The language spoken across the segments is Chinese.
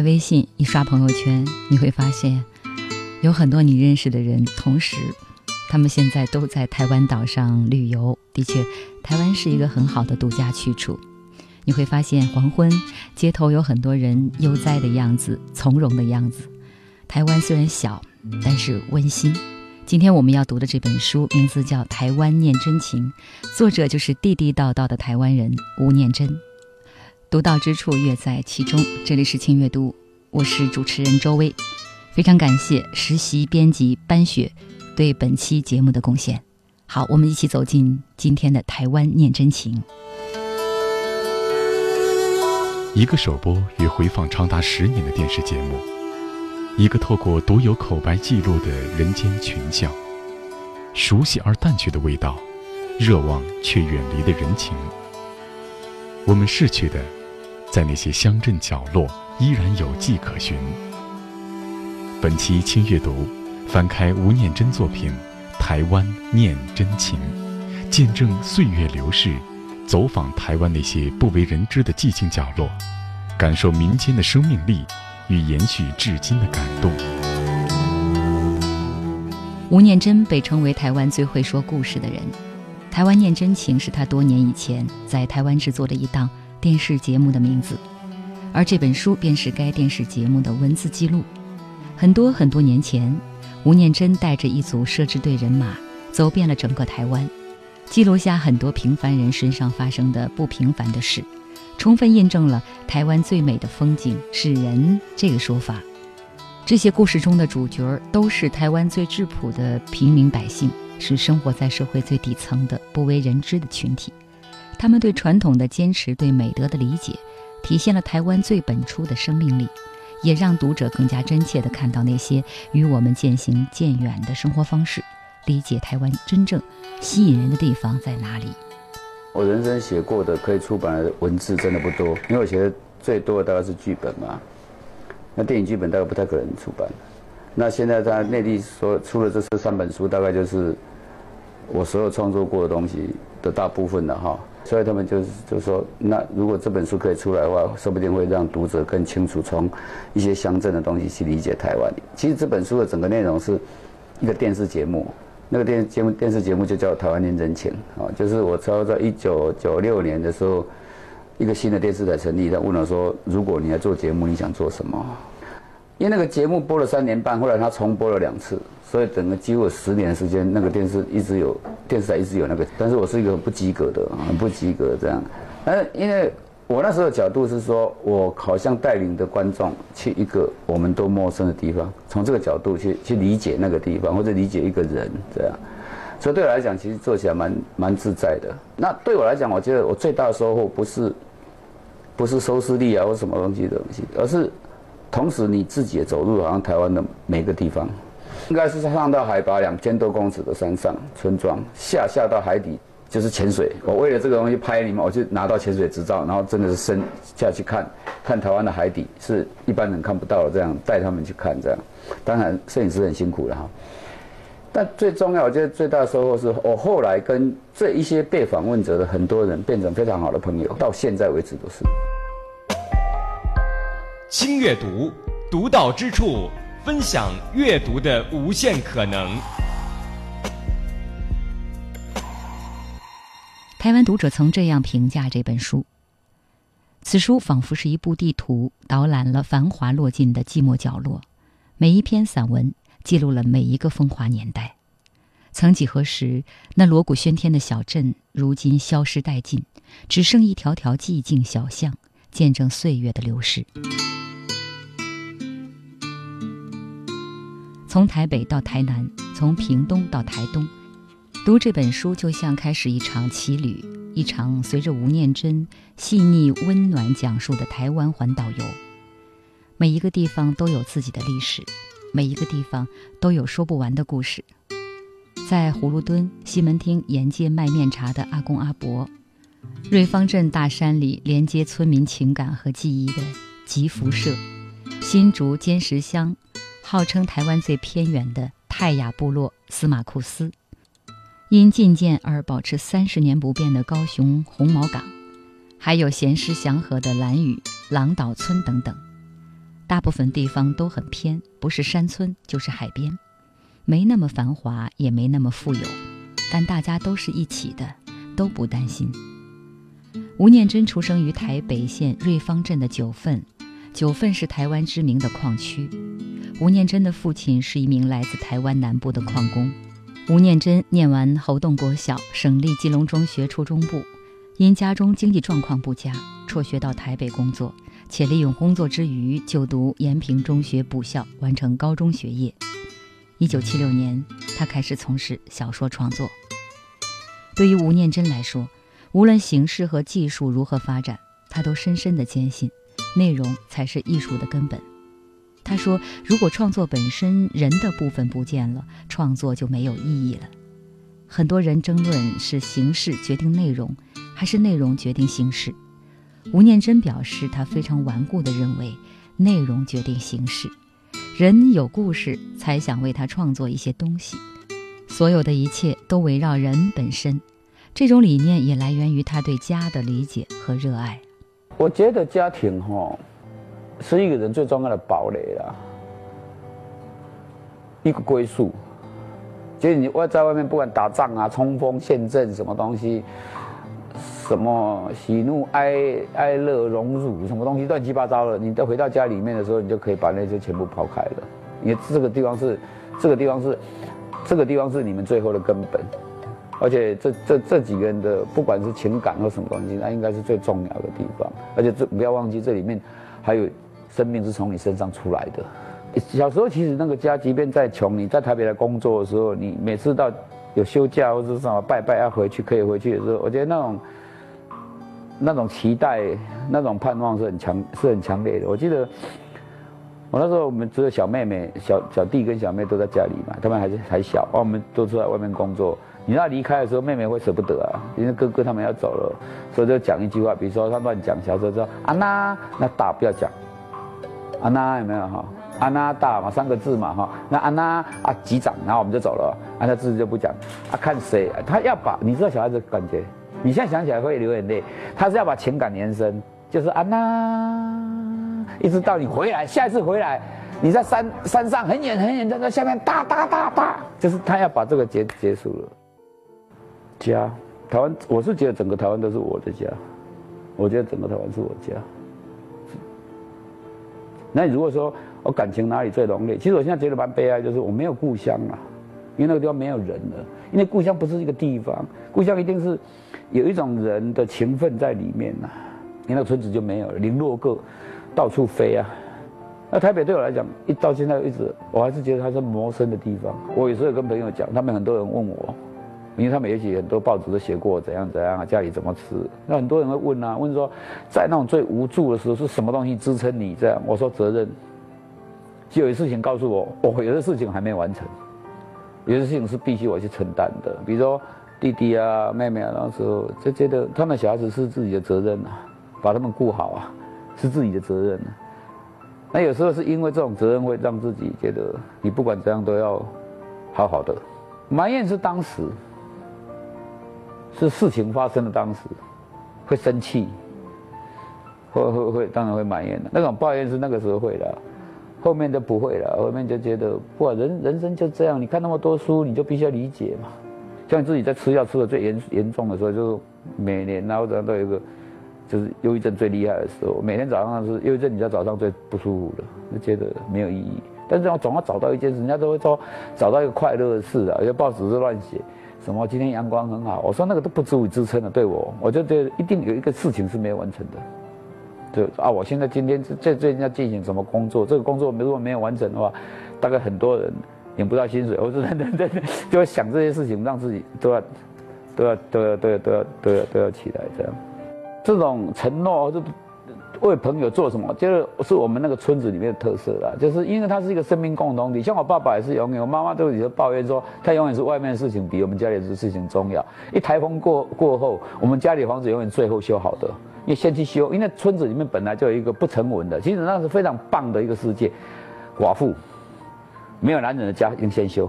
开微信一刷朋友圈，你会发现有很多你认识的人，同时他们现在都在台湾岛上旅游。的确，台湾是一个很好的度假去处。你会发现黄昏街头有很多人悠哉的样子，从容的样子。台湾虽然小，但是温馨。今天我们要读的这本书名字叫《台湾念真情》，作者就是地地道道的台湾人吴念真。独到之处，乐在其中。这里是轻阅读，我是主持人周薇。非常感谢实习编辑班雪对本期节目的贡献。好，我们一起走进今天的台湾念真情。一个首播与回放长达十年的电视节目，一个透过独有口白记录的人间群像，熟悉而淡去的味道，热望却远离的人情。我们逝去的。在那些乡镇角落，依然有迹可循。本期轻阅读，翻开吴念真作品《台湾念真情》，见证岁月流逝，走访台湾那些不为人知的寂静角落，感受民间的生命力与延续至今的感动。吴念真被称为台湾最会说故事的人，《台湾念真情》是他多年以前在台湾制作的一档。电视节目的名字，而这本书便是该电视节目的文字记录。很多很多年前，吴念真带着一组摄制队人马，走遍了整个台湾，记录下很多平凡人身上发生的不平凡的事，充分印证了“台湾最美的风景是人”这个说法。这些故事中的主角都是台湾最质朴的平民百姓，是生活在社会最底层的不为人知的群体。他们对传统的坚持，对美德的理解，体现了台湾最本初的生命力，也让读者更加真切地看到那些与我们渐行渐远的生活方式，理解台湾真正吸引人的地方在哪里。我人生写过的可以出版的文字真的不多，因为我写的最多的大概是剧本嘛，那电影剧本大概不太可能出版。那现在在内地所出了这三本书，大概就是我所有创作过的东西的大部分了哈。所以他们就是就说，那如果这本书可以出来的话，说不定会让读者更清楚从一些乡镇的东西去理解台湾。其实这本书的整个内容是一个电视节目，那个电节目电视节目就叫《台湾念真情》啊，就是我超在一九九六年的时候，一个新的电视台成立，他问我说，如果你要做节目，你想做什么？因为那个节目播了三年半，后来他重播了两次。所以整个几乎十年时间，那个电视一直有电视台一直有那个，但是我是一个不及格的，很不及格这样。呃，因为我那时候的角度是说，我好像带领的观众去一个我们都陌生的地方，从这个角度去去理解那个地方，或者理解一个人这样。所以对我来讲，其实做起来蛮蛮自在的。那对我来讲，我觉得我最大的收获不是不是收视率啊或什么东西的东西，而是同时你自己也走入好像台湾的每个地方。应该是上到海拔两千多公尺的山上村庄，下下到海底就是潜水。我为了这个东西拍你们，我就拿到潜水执照，然后真的是深下去看，看台湾的海底是一般人看不到的，这样带他们去看这样。当然摄影师很辛苦了哈，但最重要，我觉得最大的收获是我后来跟这一些被访问者的很多人变成非常好的朋友，到现在为止都是。轻阅读，独到之处。分享阅读的无限可能。台湾读者曾这样评价这本书：此书仿佛是一部地图，导览了繁华落尽的寂寞角落。每一篇散文记录了每一个风华年代。曾几何时，那锣鼓喧天的小镇，如今消失殆尽，只剩一条条寂静小巷，见证岁月的流逝。从台北到台南，从屏东到台东，读这本书就像开始一场奇旅，一场随着吴念真细腻温暖讲述的台湾环岛游。每一个地方都有自己的历史，每一个地方都有说不完的故事。在葫芦墩西门町沿街卖面茶的阿公阿伯，瑞芳镇大山里连接村民情感和记忆的吉福社，新竹尖石乡，号称台湾最偏远的泰雅部落司马库斯。因觐见而保持三十年不变的高雄红毛港，还有闲适祥和的兰屿、狼岛村等等，大部分地方都很偏，不是山村就是海边，没那么繁华，也没那么富有，但大家都是一起的，都不担心。吴念真出生于台北县瑞芳镇的九份，九份是台湾知名的矿区。吴念真的父亲是一名来自台湾南部的矿工。吴念真念完侯洞国小、省立基隆中学初中部，因家中经济状况不佳，辍学到台北工作，且利用工作之余就读延平中学补校，完成高中学业。一九七六年，他开始从事小说创作。对于吴念真来说，无论形式和技术如何发展，他都深深地坚信，内容才是艺术的根本。他说：“如果创作本身人的部分不见了，创作就没有意义了。”很多人争论是形式决定内容，还是内容决定形式。吴念真表示，他非常顽固地认为，内容决定形式。人有故事，才想为他创作一些东西。所有的一切都围绕人本身。这种理念也来源于他对家的理解和热爱。我觉得家庭，哈。是一个人最重要的堡垒啦，一个归宿。就是你外在外面不管打仗啊、冲锋陷阵什么东西，什么喜怒哀哀乐荣辱，什么东西乱七八糟的，你都回到家里面的时候，你就可以把那些全部抛开了。因为这个地方是，这个地方是，这个地方是你们最后的根本。而且这这这几个人的不管是情感或什么东西，那应该是最重要的地方。而且这不要忘记，这里面还有。生命是从你身上出来的。小时候其实那个家，即便再穷，你在台北来工作的时候，你每次到有休假或者什么拜拜要回去可以回去的时候，我觉得那种那种期待、那种盼望是很强、是很强烈的。我记得我那时候我们只有小妹妹、小小弟跟小妹都在家里嘛，他们还是还小，我们都出在外面工作。你要离开的时候，妹妹会舍不得啊，因为哥哥他们要走了，所以就讲一句话，比如说他乱讲，小时候说啊那那大不要讲。安娜有没有哈？安娜大嘛，三个字嘛哈。那安娜啊，局长，然后我们就走了。安娜字就不讲。啊，看谁，他要把你知道小孩子感觉，你现在想起来会流眼泪。他是要把情感延伸，就是安娜，一直到你回来，下一次回来，你在山山上很远很远，在那下面哒哒哒哒，就是他要把这个结结束了。家，台湾，我是觉得整个台湾都是我的家，我觉得整个台湾是我家。那你如果说我感情哪里最浓烈？其实我现在觉得蛮悲哀，就是我没有故乡啊，因为那个地方没有人了。因为故乡不是一个地方，故乡一定是有一种人的情分在里面呐。你那个村子就没有了，零落个到处飞啊。那台北对我来讲，一到现在一直，我还是觉得它是陌生的地方。我有时候跟朋友讲，他们很多人问我。因为他们也许很多报纸都写过怎样怎样啊，家里怎么吃？那很多人会问啊，问说，在那种最无助的时候，是什么东西支撑你这样？我说责任。就有事情告诉我，我有的事情还没完成，有的事情是必须我去承担的。比如说弟弟啊、妹妹啊，那时候就觉得他们小孩子是自己的责任啊，把他们顾好啊，是自己的责任。啊那有时候是因为这种责任会让自己觉得，你不管怎样都要好好的。埋怨是当时。是事情发生的当时，会生气，会会会，当然会埋怨的。那种抱怨是那个时候会的，后面就不会了。后面就觉得，哇，人人生就这样。你看那么多书，你就必须要理解嘛。像自己在吃药吃的最严严重的时候，就是每年然后都都有一个，就是忧郁症最厉害的时候。每天早上是忧郁症，你在早上最不舒服的，就觉得没有意义。但是我总要找到一件事，人家都会说找到一个快乐的事啊，有些报纸是乱写。什么？今天阳光很好。我说那个都不足以支撑的，对我，我就觉得一定有一个事情是没有完成的。就啊，我现在今天在最近在进行什么工作？这个工作如果没有完成的话，大概很多人领不到薪水，或者等等等，就会想这些事情，让自己都要都要都要都要都要都要都要起来这样。这种承诺是为朋友做什么，就是是我们那个村子里面的特色啦。就是因为它是一个生命共同体，像我爸爸也是永远，我妈妈都有抱怨说，他永远是外面的事情比我们家里的事情重要。一台风过过后，我们家里房子永远最后修好的，因为先去修，因为村子里面本来就有一个不成文的，其实那是非常棒的一个世界。寡妇没有男人的家，应先修。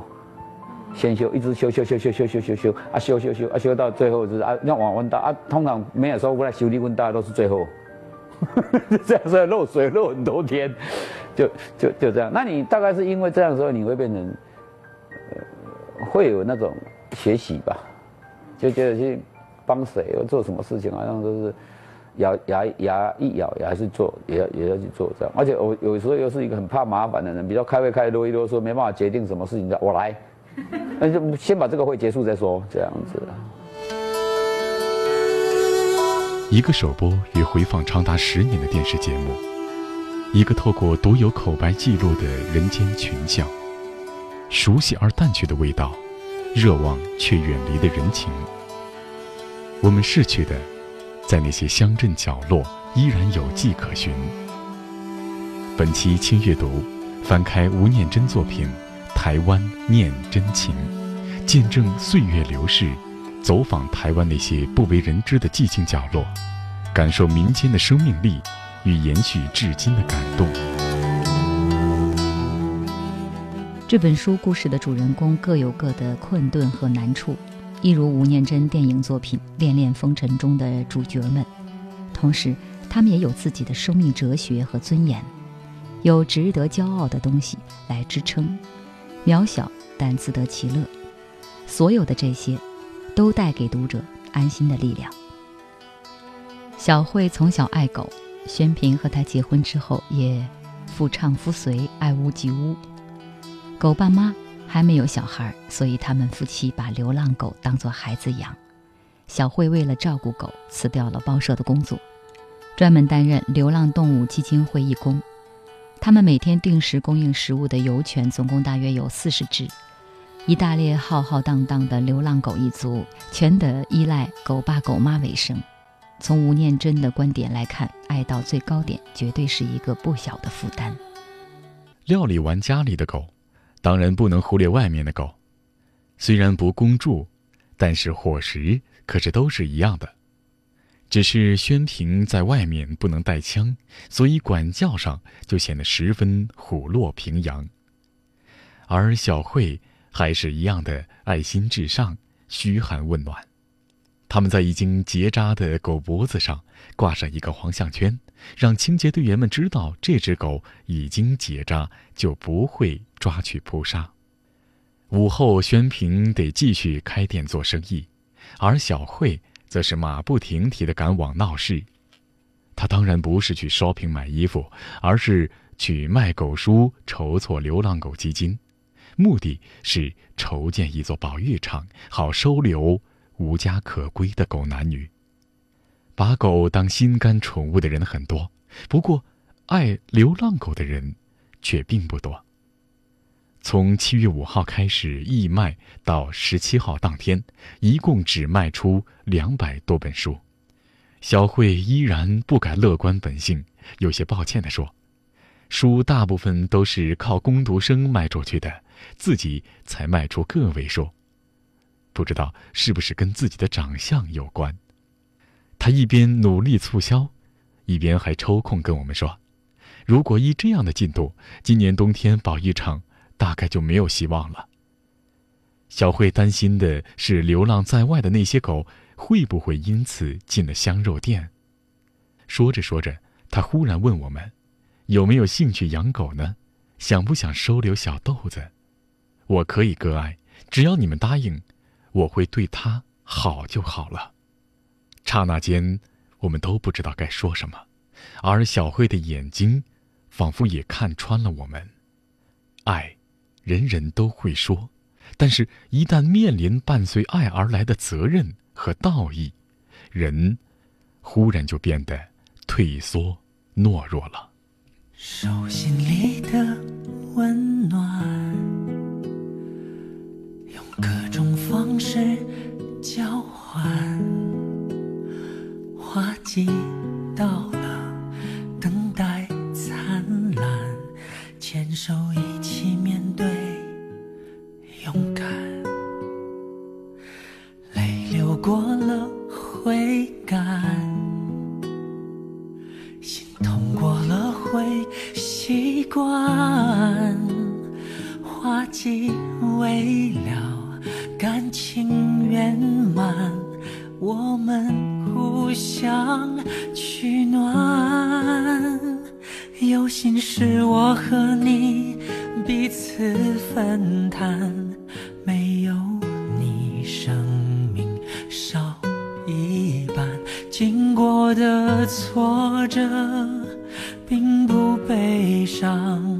先修，一直修修修修修修修修啊，修修修啊，修到最后就是啊，那往问到啊，通常没有说过来修理温大都是最后，这样子漏水漏很多天，就就就这样。那你大概是因为这样时候你会变成，会有那种学习吧，就觉得去帮谁或做什么事情，好像都是咬牙牙一咬也还是做，也要也要去做这样。而且我有时候又是一个很怕麻烦的人，比较开会开啰一啰嗦，没办法决定什么事情的，我来。那就先把这个会结束再说，这样子。一个首播与回放长达十年的电视节目，一个透过独有口白记录的人间群像，熟悉而淡去的味道，热望却远离的人情。我们逝去的，在那些乡镇角落依然有迹可循。本期轻阅读，翻开吴念真作品。台湾念真情，见证岁月流逝，走访台湾那些不为人知的寂静角落，感受民间的生命力与延续至今的感动。这本书故事的主人公各有各的困顿和难处，一如吴念真电影作品《恋恋风尘》中的主角们，同时他们也有自己的生命哲学和尊严，有值得骄傲的东西来支撑。渺小但自得其乐，所有的这些，都带给读者安心的力量。小慧从小爱狗，宣平和她结婚之后也夫唱妇随，爱屋及乌。狗爸妈还没有小孩，所以他们夫妻把流浪狗当作孩子养。小慧为了照顾狗，辞掉了报社的工作，专门担任流浪动物基金会义工。他们每天定时供应食物的游犬总共大约有四十只，一大列浩浩荡荡的流浪狗一族，全得依赖狗爸狗妈为生。从吴念真的观点来看，爱到最高点，绝对是一个不小的负担。料理完家里的狗，当然不能忽略外面的狗。虽然不共住，但是伙食可是都是一样的。只是宣平在外面不能带枪，所以管教上就显得十分虎落平阳。而小慧还是一样的爱心至上、嘘寒问暖。他们在已经结扎的狗脖子上挂上一个黄项圈，让清洁队员们知道这只狗已经结扎，就不会抓去扑杀。午后，宣平得继续开店做生意，而小慧。则是马不停蹄地赶往闹市，他当然不是去 shopping 买衣服，而是去卖狗书、筹措流浪狗基金，目的是筹建一座保育场，好收留无家可归的狗男女。把狗当心肝宠物的人很多，不过爱流浪狗的人却并不多。从七月五号开始义卖到十七号当天，一共只卖出两百多本书。小慧依然不改乐观本性，有些抱歉地说：“书大部分都是靠工读生卖出去的，自己才卖出个位数。不知道是不是跟自己的长相有关？”他一边努力促销，一边还抽空跟我们说：“如果依这样的进度，今年冬天保一场。”大概就没有希望了。小慧担心的是，流浪在外的那些狗会不会因此进了香肉店？说着说着，她忽然问我们：“有没有兴趣养狗呢？想不想收留小豆子？我可以割爱，只要你们答应，我会对他好就好了。”刹那间，我们都不知道该说什么，而小慧的眼睛，仿佛也看穿了我们，爱。人人都会说，但是，一旦面临伴随爱而来的责任和道义，人忽然就变得退缩、懦弱了。手心里的温暖，用各种方式交换花季到了等待灿烂牵手一起面对勇敢泪流过了会干心痛过了会习惯花季为了，感情圆满。我们互相取暖，有心事我和你彼此分担，没有你生命少一半。经过的挫折并不悲伤，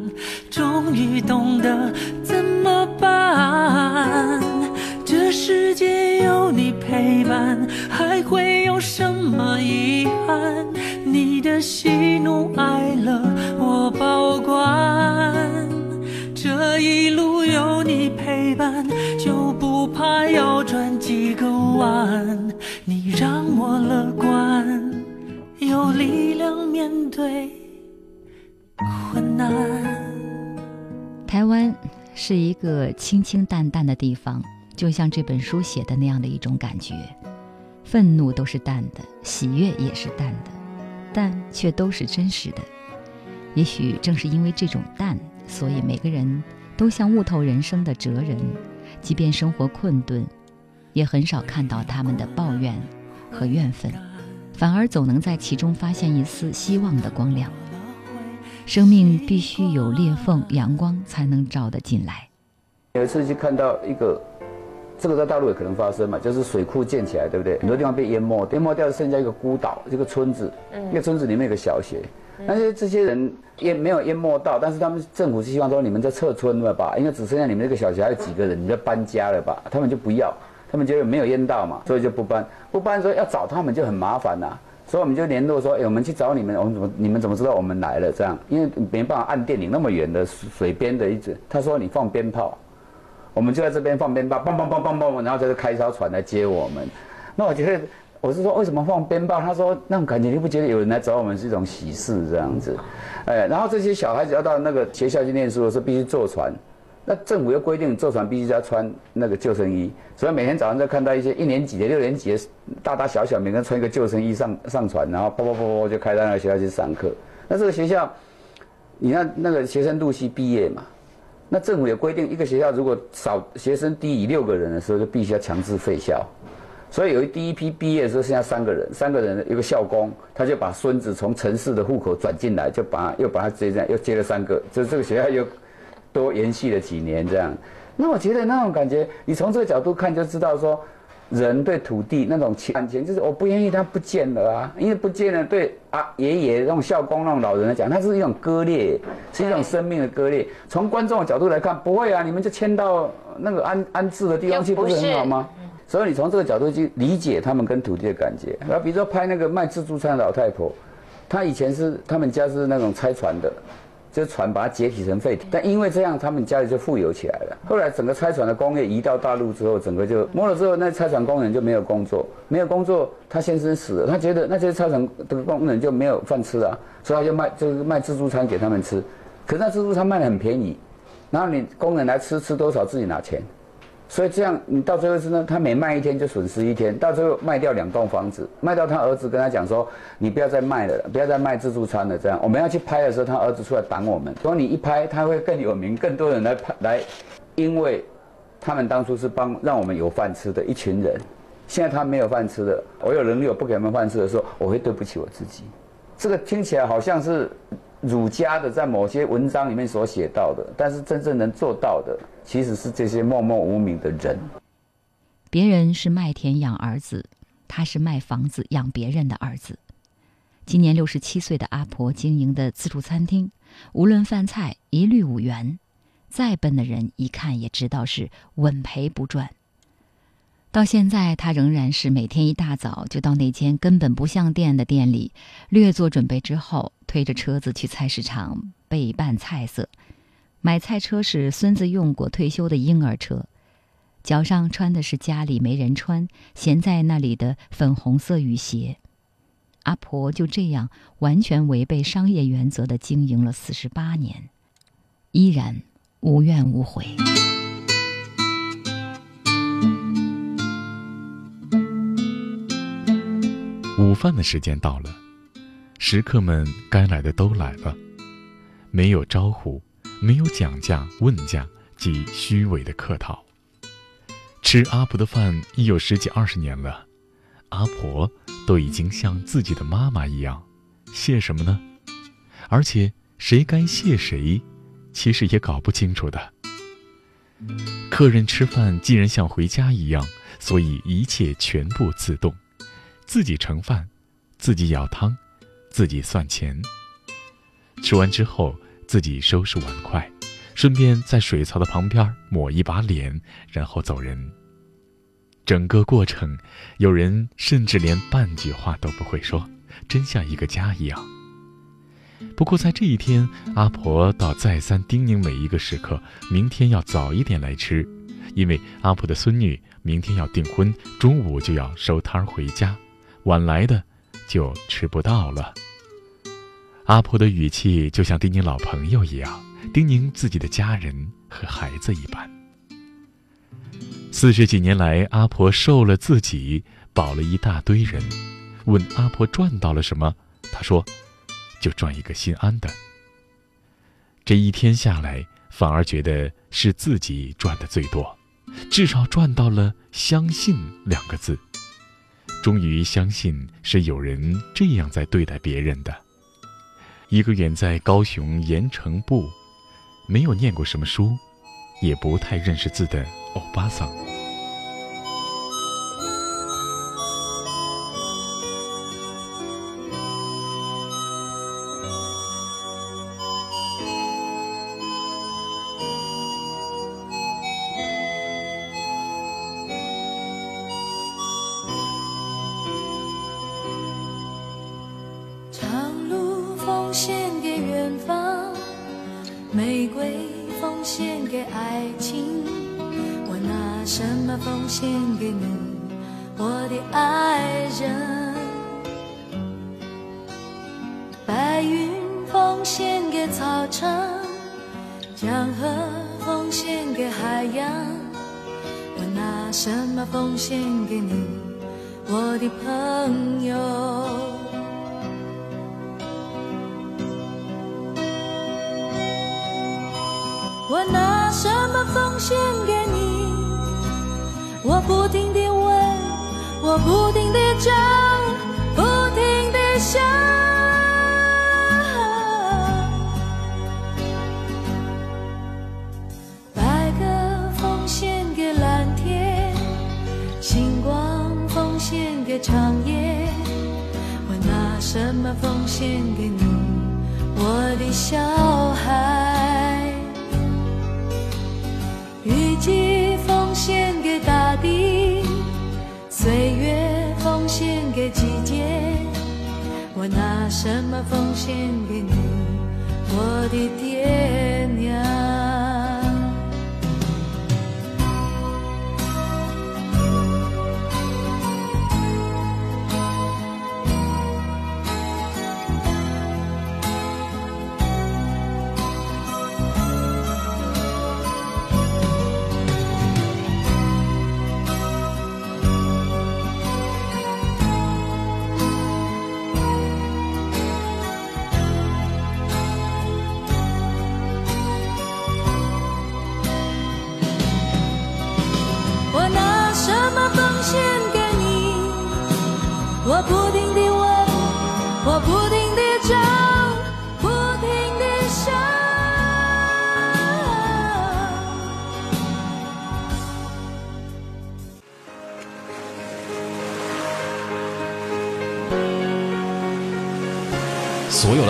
终于懂得怎么办。这世界有你陪伴，还会有什么遗憾？你的喜怒哀乐我保管。这一路有你陪伴，就不怕要转几个弯。你让我乐观，有力量面对困难。台湾是一个清清淡淡的地方，就像这本书写的那样的一种感觉，愤怒都是淡的，喜悦也是淡的，但却都是真实的。也许正是因为这种淡，所以每个人都像悟透人生的哲人，即便生活困顿，也很少看到他们的抱怨和怨愤，反而总能在其中发现一丝希望的光亮。生命必须有裂缝，阳光才能照得进来。有一次去看到一个，这个在大陆也可能发生嘛，就是水库建起来，对不对？很多地方被淹没，淹没掉剩下一个孤岛，一个村子，一个村子里面有个小学，但是这些人淹没有淹没到，但是他们政府是希望说你们在撤村了吧，因为只剩下你们这个小学还有几个人，你们要搬家了吧？他们就不要，他们觉得没有淹到嘛，所以就不搬。不搬的时候要找他们就很麻烦呐、所以我们就联络说，哎，我们去找你们，我们怎么你们怎么知道我们来了？这样，因为没办法按电铃那么远的水边的一直，他说你放鞭炮，我们就在这边放鞭炮，梆梆梆梆梆，然后就是开一艘船来接我们。那我觉得，我是说为什么放鞭炮？他说那种感觉，你不觉得有人来找我们是一种喜事这样子？哎，然后这些小孩子要到那个学校去念书的时候，必须坐船。那政府又规定坐船必须要穿那个救生衣，所以每天早上就看到一些一年级的、六年级的大大小小，每个人穿一个救生衣上上船，然后啪啪啪啪就开到那个学校去上课。那这个学校，你看那个学生陆续毕业嘛，那政府也规定，一个学校如果少学生低于六个人的时候，就必须要强制废校。所以有一第一批毕业的时候剩下三个人，三个人一个校工，他就把孙子从城市的户口转进来，就把又把他接这样又接了三个，就这个学校又多延续了几年这样。那我觉得那种感觉，你从这个角度看就知道说，人对土地那种感情，就是我不愿意它不见了啊，因为不见了对啊爷爷那种孝公那种老人来讲，它是一种割裂，是一种生命的割裂。从观众的角度来看，不会啊，你们就迁到那个安安置的地方去，不是很好吗？所以你从这个角度去理解他们跟土地的感觉。然后比如说拍那个卖自助餐的老太婆，她以前是他们家是那种拆船的，就是船把它解体成废铁，但因为这样，他们家里就富有起来了。后来整个拆船的工业移到大陆之后，整个就没了之后，那拆船工人就没有工作，没有工作，他先生死了，他觉得那些拆船的工人就没有饭吃啊，所以他就卖就是卖自助餐给他们吃。可是那自助餐卖的很便宜，然后你工人来吃吃多少自己拿钱。所以这样，你到最后是呢，他每卖一天就损失一天，到最后卖掉两栋房子，卖到他儿子跟他讲说，你不要再卖了，不要再卖自助餐了。这样我们要去拍的时候，他儿子出来挡我们，说你一拍他会更有名，更多人来拍来，因为他们当初是帮让我们有饭吃的一群人，现在他没有饭吃了，我有能力我不给他们饭吃的时候，我会对不起我自己。这个听起来好像是儒家的在某些文章里面所写到的，但是真正能做到的，其实是这些默默无名的人。别人是卖田养儿子，他是卖房子养别人的儿子。今年六十七岁的阿婆经营的自助餐厅，无论饭菜一律五元，再笨的人一看也知道是稳赔不赚。到现在，他仍然是每天一大早就到那间根本不像店的店里，略做准备之后，推着车子去菜市场备办菜色。买菜车是孙子用过、退休的婴儿车，脚上穿的是家里没人穿、闲在那里的粉红色雨鞋。阿婆就这样完全违背商业原则的经营了四十八年，依然无怨无悔。饭的时间到了，食客们该来的都来了，没有招呼，没有讲价问价及虚伪的客套。吃阿婆的饭已有十几二十年了，阿婆都已经像自己的妈妈一样，谢什么呢？而且谁该谢谁，其实也搞不清楚的。客人吃饭既然像回家一样，所以一切全部自动。自己盛饭，自己舀汤，自己算钱。吃完之后，自己收拾碗筷，顺便在水槽的旁边抹一把脸，然后走人。整个过程，有人甚至连半句话都不会说，真像一个家一样。不过在这一天，阿婆倒再三叮咛每一个食客，明天要早一点来吃，因为阿婆的孙女明天要订婚，中午就要收摊回家。晚来的就吃不到了。阿婆的语气就像叮咛老朋友一样，叮咛自己的家人和孩子一般。四十几年来，阿婆受了自己，保了一大堆人。问阿婆赚到了什么，她说：“就赚一个心安的。”这一天下来，反而觉得是自己赚的最多，至少赚到了“相信”两个字。终于相信是有人这样在对待别人的。一个远在高雄盐城部，没有念过什么书，也不太认识字的欧巴桑。我拿什么奉献给你，我的爹娘？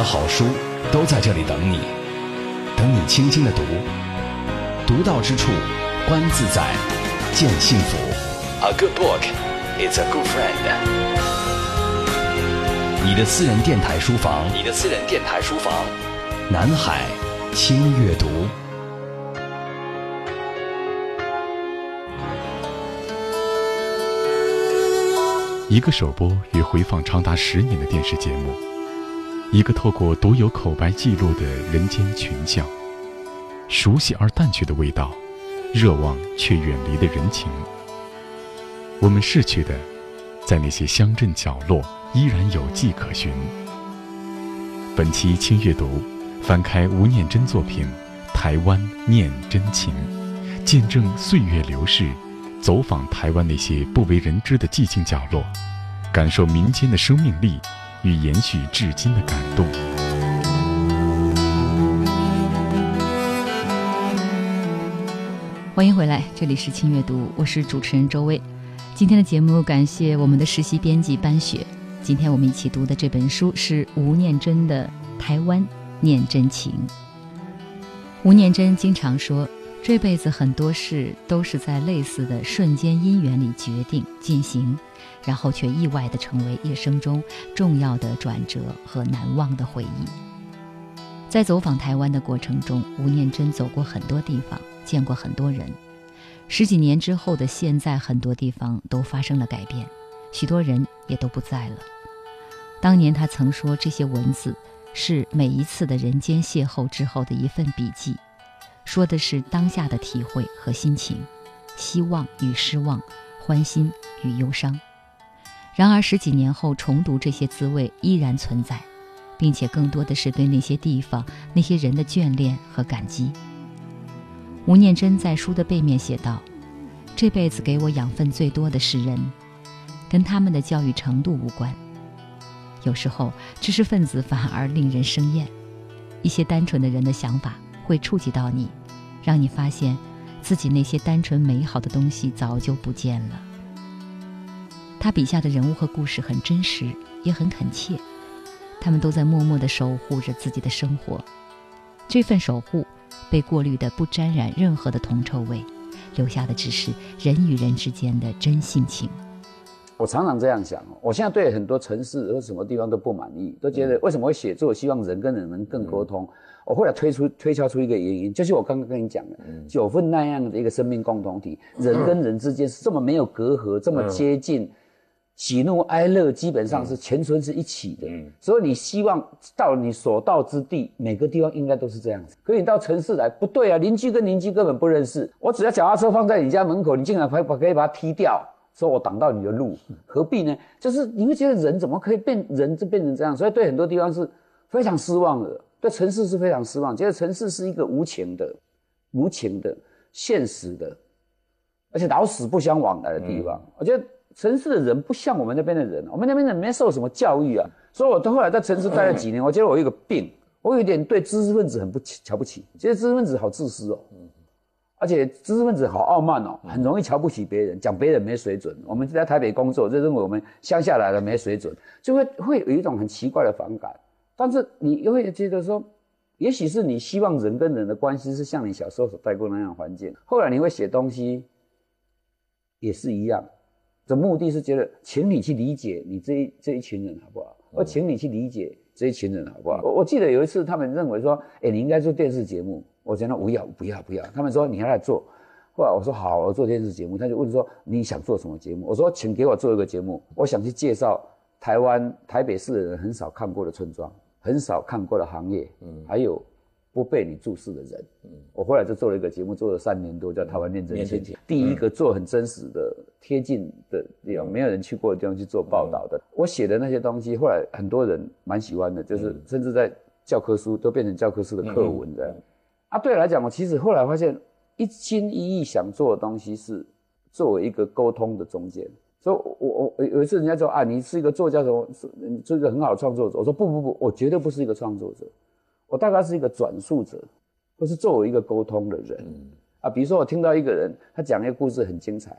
的好书都在这里等你，等你轻轻的读，读到之处，观自在，见幸福。A good book is a good friend。你的私人电台书房，你的私人电台书房，南海轻阅读。一个首播与回放长达十年的电视节目，一个透过独有口白记录的人间群像，熟悉而淡去的味道，热望却远离的人情。我们逝去的，在那些乡镇角落依然有迹可循。本期轻阅读，翻开吴念真作品《台湾念真情》，见证岁月流逝。走访台湾那些不为人知的寂静角落，感受民间的生命力与延续至今的感动。欢迎回来，这里是轻阅读，我是主持人周薇。今天的节目感谢我们的实习编辑班雪。今天我们一起读的这本书是吴念真的《台湾念真情》。吴念真经常说。这辈子很多事都是在类似的瞬间因缘里决定进行，然后却意外地成为一生中重要的转折和难忘的回忆。在走访台湾的过程中，吴念真走过很多地方，见过很多人。十几年之后的现在，很多地方都发生了改变，许多人也都不在了。当年他曾说，这些文字是每一次的人间邂逅之后的一份笔记。说的是当下的体会和心情，希望与失望，欢欣与忧伤。然而十几年后重读这些滋味依然存在，并且更多的是对那些地方、那些人的眷恋和感激。吴念真在书的背面写道：“这辈子给我养分最多的是人，跟他们的教育程度无关。有时候知识分子反而令人生厌，一些单纯的人的想法。”会触及到你，让你发现自己那些单纯美好的东西早就不见了。他笔下的人物和故事很真实，也很恳切，他们都在默默地守护着自己的生活。这份守护被过滤的不沾染任何的铜臭味，留下的只是人与人之间的真性情。我常常这样想，我现在对很多城市或什么地方都不满意，都觉得为什么会写作？希望人跟人能更沟通。我后来推出推敲出一个原因，就是我刚刚跟你讲的，九份那样的一个生命共同体，人跟人之间是这么没有隔阂，这么接近，喜怒哀乐基本上是全村是一起的。所以你希望到你所到之地，每个地方应该都是这样子。可你到城市来，不对啊，邻居跟邻居根本不认识。我只要脚踏车放在你家门口，你竟然可把可以把它踢掉，说我挡到你的路，何必呢？就是你会觉得人怎么可以变人就变成这样？所以对很多地方是非常失望的。对城市是非常失望，觉得城市是一个无情的、无情的、现实的，而且老死不相往来的地方。我觉得城市的人不像我们那边的人，我们那边的人没受什么教育啊。所以我到后来在城市待了几年，我觉得我有个病，我有点对知识分子很不瞧不起，觉得知识分子好自私哦，而且知识分子好傲慢哦，很容易瞧不起别人，讲别人没水准。我们在台北工作，就认为我们乡下来的没水准，就会会有一种很奇怪的反感。但是你又会觉得说，也许是你希望人跟人的关系是像你小时候所待过那样环境。后来你会写东西，也是一样，的目的是觉得，请你去理解你这一这一群人好不好？我请你去理解这一群人好不好？我我记得有一次他们认为说，哎，你应该做电视节目。我讲得不要不要不要。他们说你要来做。后来我说好，我做电视节目。他就问说你想做什么节目？我说请给我做一个节目，我想去介绍台湾台北市的人很少看过的村庄。很少看过的行业，嗯，还有不被你注视的人，嗯，我后来就做了一个节目，做了三年多，叫《台湾念真情》，第一个做很真实的、贴近的地方，没有人去过的地方去做报道的。我写的那些东西，后来很多人蛮喜欢的，就是甚至在教科书都变成教科书的课文这样。啊，对我来讲，我其实后来发现，一心一意想做的东西是作为一个沟通的中间。所以，我我有一次人家说啊，你是一个作家，什么是你是一个很好的创作者。我说不不不，我绝对不是一个创作者，我大概是一个转述者，或是作为一个沟通的人。啊，比如说我听到一个人他讲一个故事很精彩，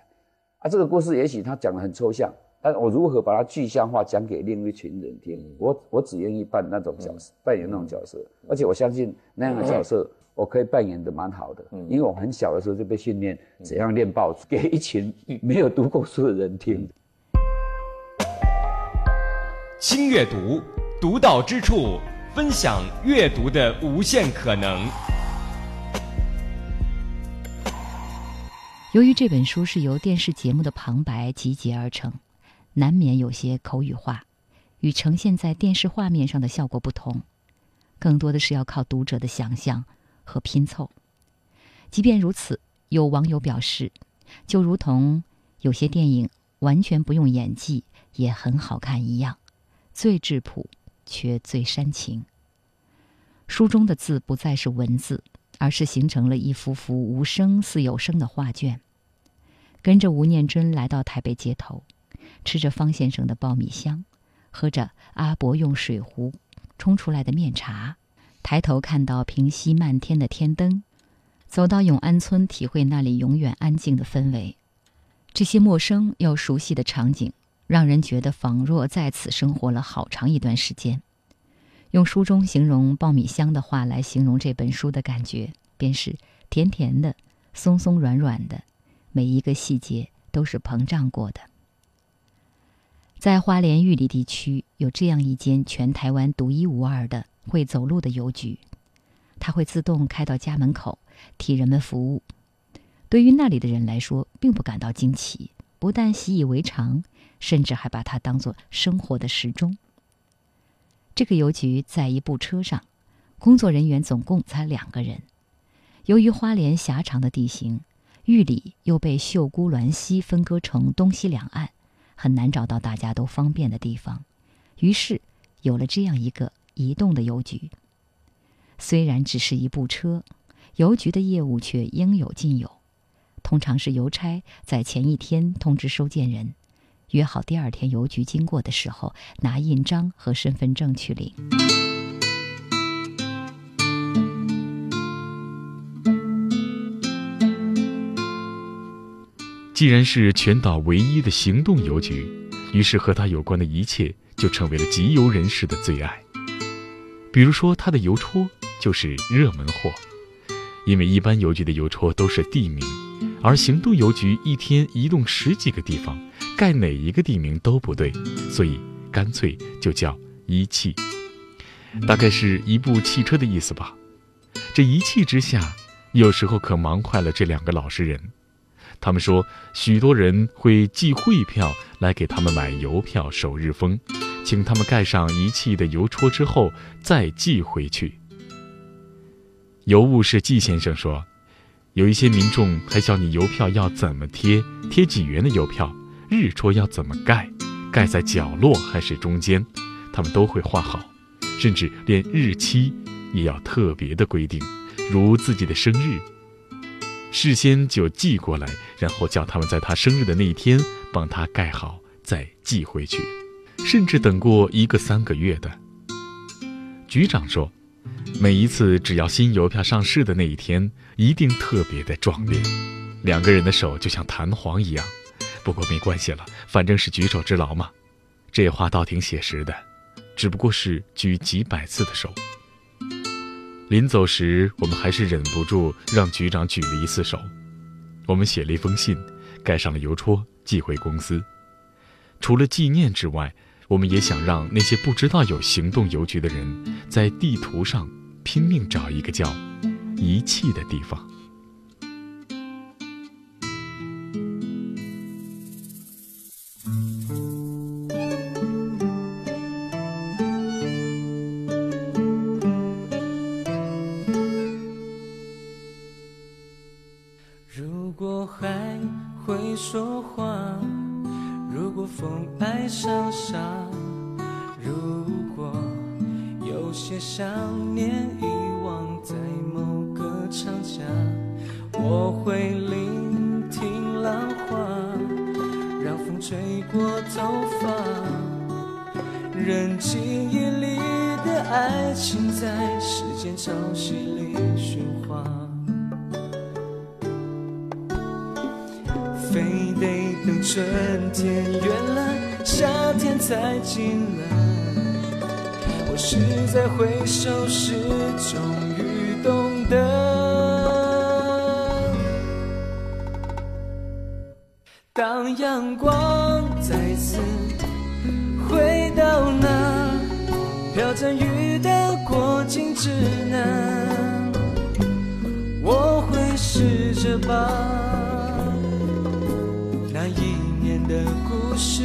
啊，这个故事也许他讲的很抽象，但我如何把它具象化讲给另一群人听？我我只愿意扮那种角色，扮演那种角色，而且我相信那样的角色我可以扮演的蛮好的，因为我很小的时候就被训练怎样练报纸给一群没有读过书的人听。轻阅读，独到之处，分享阅读的无限可能。由于这本书是由电视节目的旁白集结而成。难免有些口语化，与呈现在电视画面上的效果不同，更多的是要靠读者的想象和拼凑。即便如此，有网友表示，就如同有些电影完全不用演技也很好看一样，最质朴却最煽情。书中的字不再是文字，而是形成了一幅幅无声似有声的画卷。跟着吴念真来到台北街头。吃着方先生的爆米香，喝着阿伯用水壶冲出来的面茶，抬头看到平息漫天的天灯，走到永安村体会那里永远安静的氛围。这些陌生又熟悉的场景，让人觉得仿若在此生活了好长一段时间。用书中形容爆米香的话来形容这本书的感觉，便是甜甜的、松松软软的，每一个细节都是膨胀过的。在花莲玉里地区，有这样一间全台湾独一无二的会走路的邮局，它会自动开到家门口，替人们服务。对于那里的人来说，并不感到惊奇，不但习以为常，甚至还把它当作生活的时钟。这个邮局在一部车上，工作人员总共才两个人。由于花莲狭长的地形，玉里又被秀姑峦溪分割成东西两岸。很难找到大家都方便的地方，于是有了这样一个移动的邮局。虽然只是一部车，邮局的业务却应有尽有。通常是邮差在前一天通知收件人，约好第二天邮局经过的时候拿印章和身份证去领。既然是全岛唯一的行动邮局，于是和它有关的一切就成为了集邮人士的最爱。比如说，它的邮戳就是热门货，因为一般邮局的邮戳都是地名，而行动邮局一天移动十几个地方，盖哪一个地名都不对，所以干脆就叫一汽，大概是一部汽车的意思吧。这一气之下，有时候可忙坏了这两个老实人。他们说，许多人会寄汇票来给他们买邮票首日封，请他们盖上一气的邮戳之后再寄回去。邮务是季先生说，有一些民众还教你邮票要怎么贴，贴几元的邮票，日戳要怎么盖，盖在角落还是中间，他们都会画好，甚至连日期也要特别的规定，如自己的生日。事先就寄过来，然后叫他们在他生日的那一天帮他盖好，再寄回去。甚至等过一个三个月的。局长说，每一次只要新邮票上市的那一天，一定特别的壮烈，两个人的手就像弹簧一样。不过没关系了，反正是举手之劳嘛。这话倒挺写实的，只不过是举几百次的手。临走时，我们还是忍不住让局长举了一次手。我们写了一封信，盖上了邮戳，寄回公司。除了纪念之外，我们也想让那些不知道有行动邮局的人，在地图上拼命找一个叫“遗弃”的地方。是在回首时终于懂得，当阳光再次回到那飘着雨的过境之南，我会试着把那一年的故事。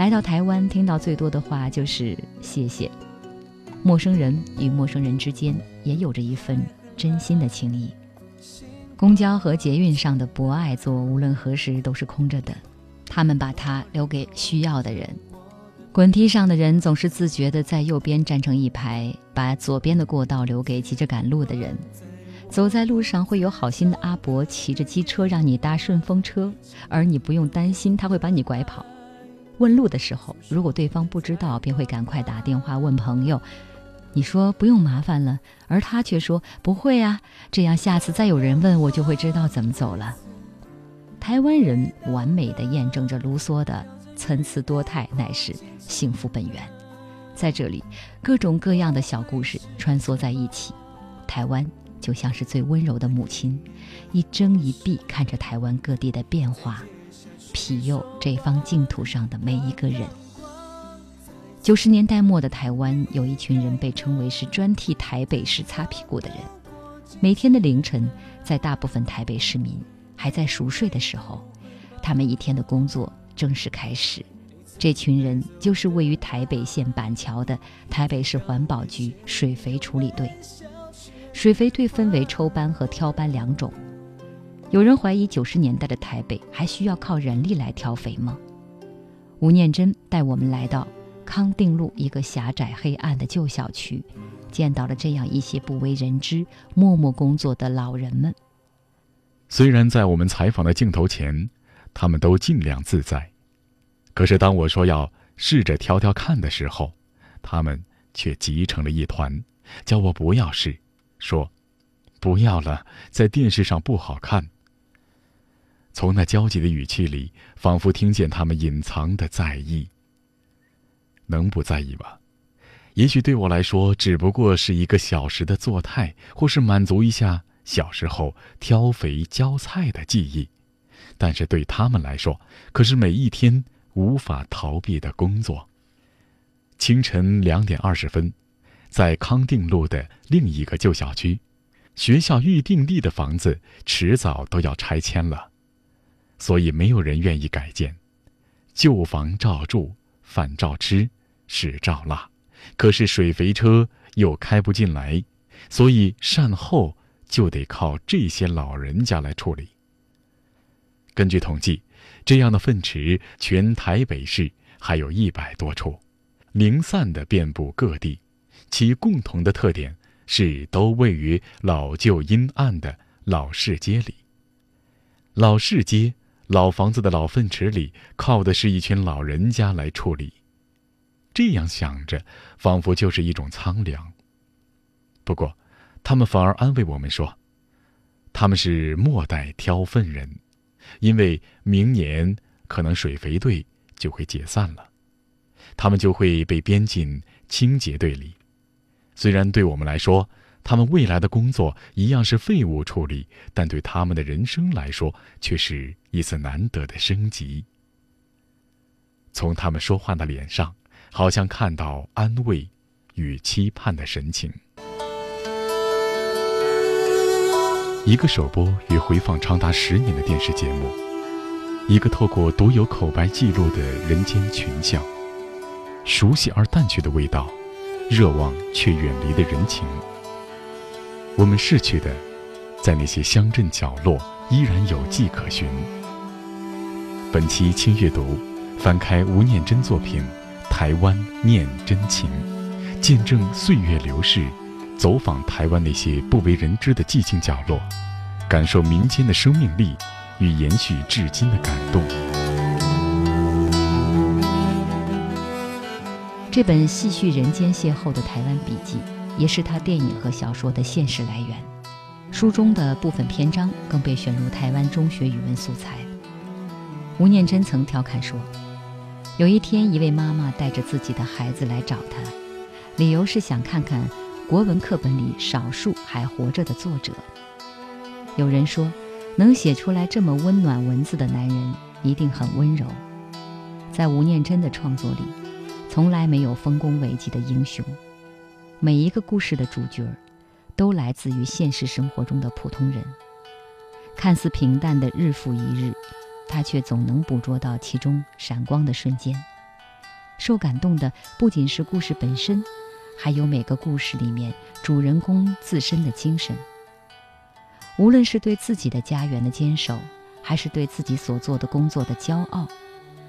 来到台湾，听到最多的话就是谢谢。陌生人与陌生人之间也有着一份真心的情谊。公交和捷运上的博爱座，无论何时都是空着的，他们把它留给需要的人。滚梯上的人总是自觉地在右边站成一排，把左边的过道留给急着赶路的人。走在路上，会有好心的阿伯骑着机车让你搭顺风车，而你不用担心他会把你拐跑。问路的时候，如果对方不知道，便会赶快打电话问朋友。你说不用麻烦了，而他却说不会啊，这样下次再有人问我，就会知道怎么走了。台湾人完美的验证着卢梭的“参差多态乃是幸福本源”。在这里，各种各样的小故事穿梭在一起，台湾就像是最温柔的母亲，一睁一闭看着台湾各地的变化。庇佑这方净土上的每一个人。九十年代末的台湾，有一群人被称为是专替台北市擦屁股的人。每天的凌晨，在大部分台北市民还在熟睡的时候，他们一天的工作正式开始。这群人就是位于台北县板桥的台北市环保局水肥处理队。水肥队分为抽班和挑班两种。有人怀疑九十年代的台北还需要靠人力来挑肥吗？吴念真带我们来到康定路一个狭窄黑暗的旧小区，见到了这样一些不为人知、默默工作的老人们。虽然在我们采访的镜头前，他们都尽量自在，可是当我说要试着挑挑看的时候，他们却急成了一团，叫我不要试，说：“不要了，在电视上不好看。”从那焦急的语气里，仿佛听见他们隐藏的在意。能不在意吗？也许对我来说，只不过是一个小时的作态，或是满足一下小时候挑肥浇菜的记忆。但是对他们来说，可是每一天无法逃避的工作。清晨两点二十分，在康定路的另一个旧小区，学校预定地的房子迟早都要拆迁了。所以没有人愿意改建，旧房照住，饭照吃，屎照拉，可是水肥车又开不进来，所以善后就得靠这些老人家来处理。根据统计，这样的粪池全台北市还有一百多处，零散的遍布各地，其共同的特点是都位于老旧阴暗的老市街里。老市街。老房子的老粪池里，靠的是一群老人家来处理。这样想着，仿佛就是一种苍凉。不过，他们反而安慰我们说，他们是末代挑粪人，因为明年可能水肥队就会解散了，他们就会被编进清洁队里。虽然对我们来说，他们未来的工作一样是废物处理，但对他们的人生来说，却是一次难得的升级。从他们说话的脸上，好像看到安慰与期盼的神情。一个首播与回放长达十年的电视节目，一个透过独有口白记录的人间群像，熟悉而淡去的味道，热望却远离的人情。我们逝去的，在那些乡镇角落依然有迹可循。本期轻阅读，翻开吴念真作品《台》。湾念真情，见证岁月流逝，走访台湾那些不为人知的寂静角落，感受民间的生命力与延续至今的感动。这本细叙人间邂逅的台湾笔记，也是他电影和小说的现实来源。书中的部分篇章更被选入台湾中学语文素材。吴念真曾调侃说：“有一天，一位妈妈带着自己的孩子来找他，理由是想看看国文课本里少数还活着的作者。有人说，能写出来这么温暖文字的男人一定很温柔。在吴念真的创作里。”从来没有丰功伟绩的英雄，每一个故事的主角，都来自于现实生活中的普通人。看似平淡的日复一日，他却总能捕捉到其中闪光的瞬间。受感动的不仅是故事本身，还有每个故事里面主人公自身的精神。无论是对自己的家园的坚守，还是对自己所做的工作的骄傲。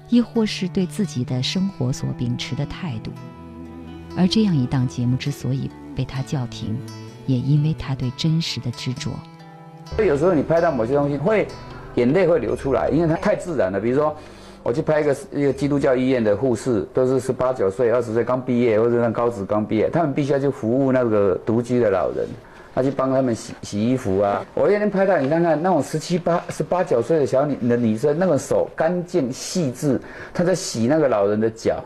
亦或是对自己的生活所秉持的态度，而这样一档节目之所以被他叫停，也因为他对真实的执着。所以有时候你拍到某些东西，会眼泪会流出来，因为它太自然了。比如说，我去拍一个一个基督教医院的护士，都是十八九岁、二十岁刚毕业，或者那高职刚毕业，他们必须要去服务那个独居的老人。他去帮他们洗洗衣服啊！我那天拍到，你看看那种十七八、十八九岁的小女的女生，那个手干净细致，她在洗那个老人的脚，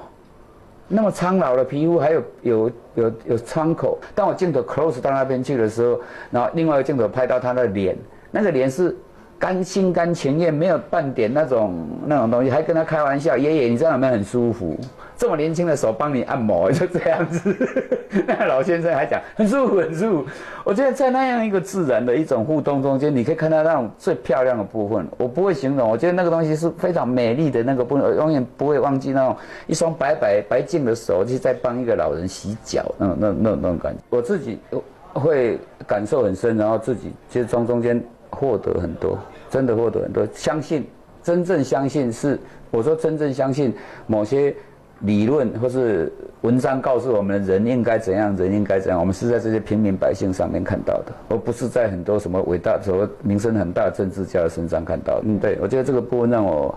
那么苍老的皮肤，还有有有有伤口。当我镜头 close 到那边去的时候，然后另外一个镜头拍到他的脸，那个脸是。甘心甘情愿，没有半点那种那种东西，还跟他开玩笑。爷爷，你这样有没有很舒服？这么年轻的手帮你按摩，就这样子。那老先生还讲很舒服，很舒服。我觉得在那样一个自然的一种互动中间，你可以看到那种最漂亮的部分。我不会形容，我觉得那个东西是非常美丽的那个部分，我永远不会忘记那种一双白白白净的手，就在帮一个老人洗脚，那种那那那种感觉。我自己会感受很深，然后自己其实从中间。获得很多，真的获得很多。相信，真正相信是我说真正相信某些理论或是文章告诉我们人应该怎样，人应该怎样。我们是在这些平民百姓上面看到的，而不是在很多什么伟大、什么名声很大的政治家的身上看到。嗯，对，我觉得这个部分让我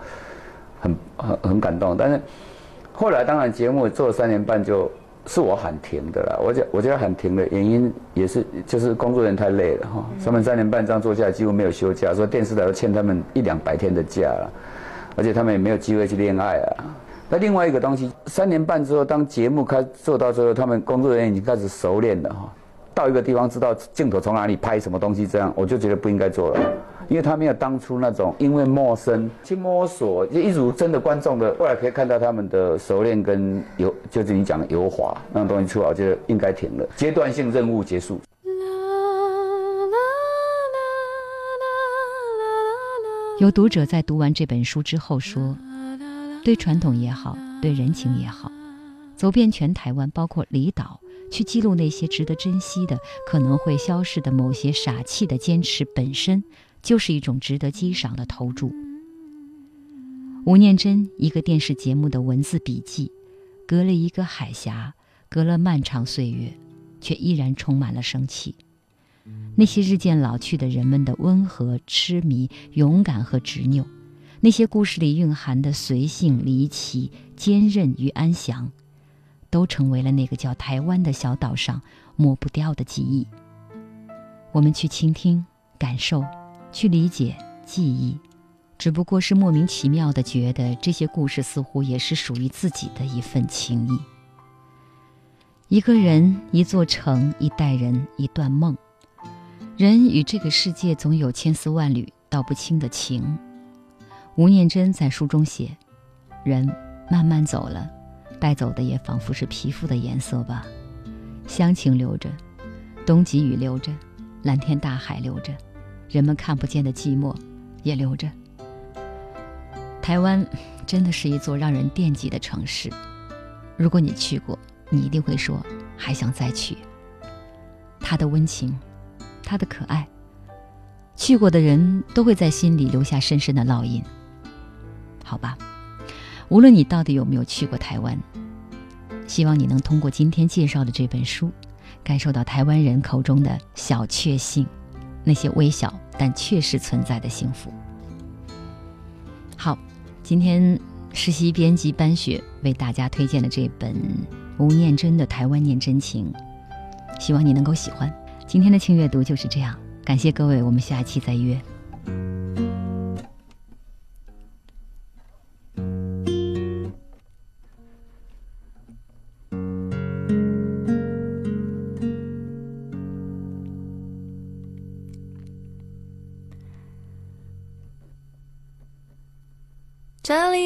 很很很感动。但是后来当然节目做了三年半就。是我喊停的啦，我觉我觉得喊停的原因也是就是工作人员太累了哈，他们三年半这样做下来几乎没有休假，说电视台都欠他们一两百天的假了，而且他们也没有机会去恋爱啊。那另外一个东西，三年半之后，当节目开做到之后，他们工作人员已经开始熟练了哈，到一个地方知道镜头从哪里拍什么东西，这样我就觉得不应该做了。因为他没有当初那种因为陌生去摸索，就一如真的观众的，后来可以看到他们的熟练跟油，就是你讲的油滑那东西出来，我觉得应该停了，阶段性任务结束。有读者在读完这本书之后说，对传统也好，对人情也好，走遍全台湾，包括离岛，去记录那些值得珍惜的、可能会消逝的某些傻气的坚持本身。就是一种值得欣赏的投注。吴念真一个电视节目的文字笔记，隔了一个海峡，隔了漫长岁月，却依然充满了生气。那些日渐老去的人们的温和、痴迷、勇敢和执拗，那些故事里蕴含的随性、离奇、坚韧与安详，都成为了那个叫台湾的小岛上抹不掉的记忆。我们去倾听，感受。去理解记忆，只不过是莫名其妙的觉得这些故事似乎也是属于自己的一份情谊。一个人，一座城，一代人，一段梦。人与这个世界总有千丝万缕道不清的情。吴念真在书中写：人慢慢走了，带走的也仿佛是皮肤的颜色吧。乡情留着，冬季雨留着，蓝天大海留着。人们看不见的寂寞，也留着。台湾真的是一座让人惦记的城市。如果你去过，你一定会说还想再去。它的温情，它的可爱，去过的人都会在心里留下深深的烙印。好吧，无论你到底有没有去过台湾，希望你能通过今天介绍的这本书，感受到台湾人口中的小确幸，那些微小但确实存在的幸福。好，今天实习编辑班雪为大家推荐的这本吴念真的《台湾念真情》，希望你能够喜欢。今天的轻阅读就是这样，感谢各位，我们下期再约。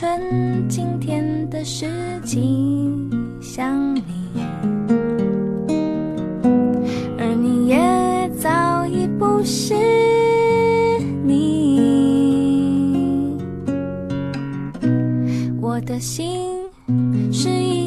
春，今天的事情想你，而你也早已不是你。我的心是一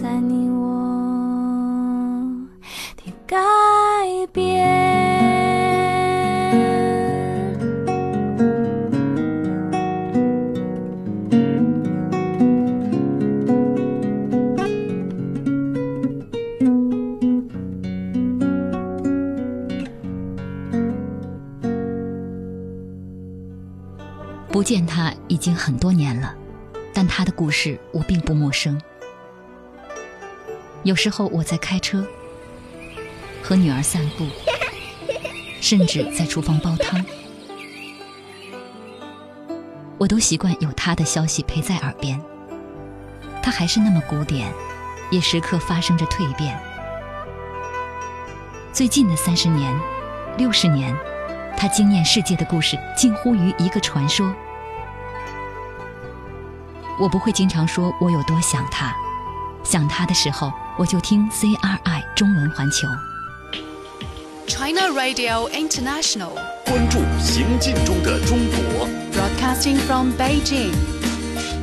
在你我的改变不见他已经很多年了但他的故事我并不陌生。有时候我在开车，和女儿散步，甚至在厨房煲汤，我都习惯有他的消息陪在耳边。他还是那么古典，也时刻发生着蜕变。最近的三十年、六十年，他惊艳世界的故事近乎于一个传说。我不会经常说我有多想他，想他的时候，我就听 CRI 中文环球。China Radio International, 关注行进中的中国，broadcasting from Beijing.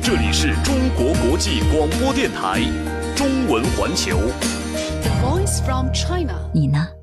这里是中国国际广播电台中文环球。The voice from China. 你呢？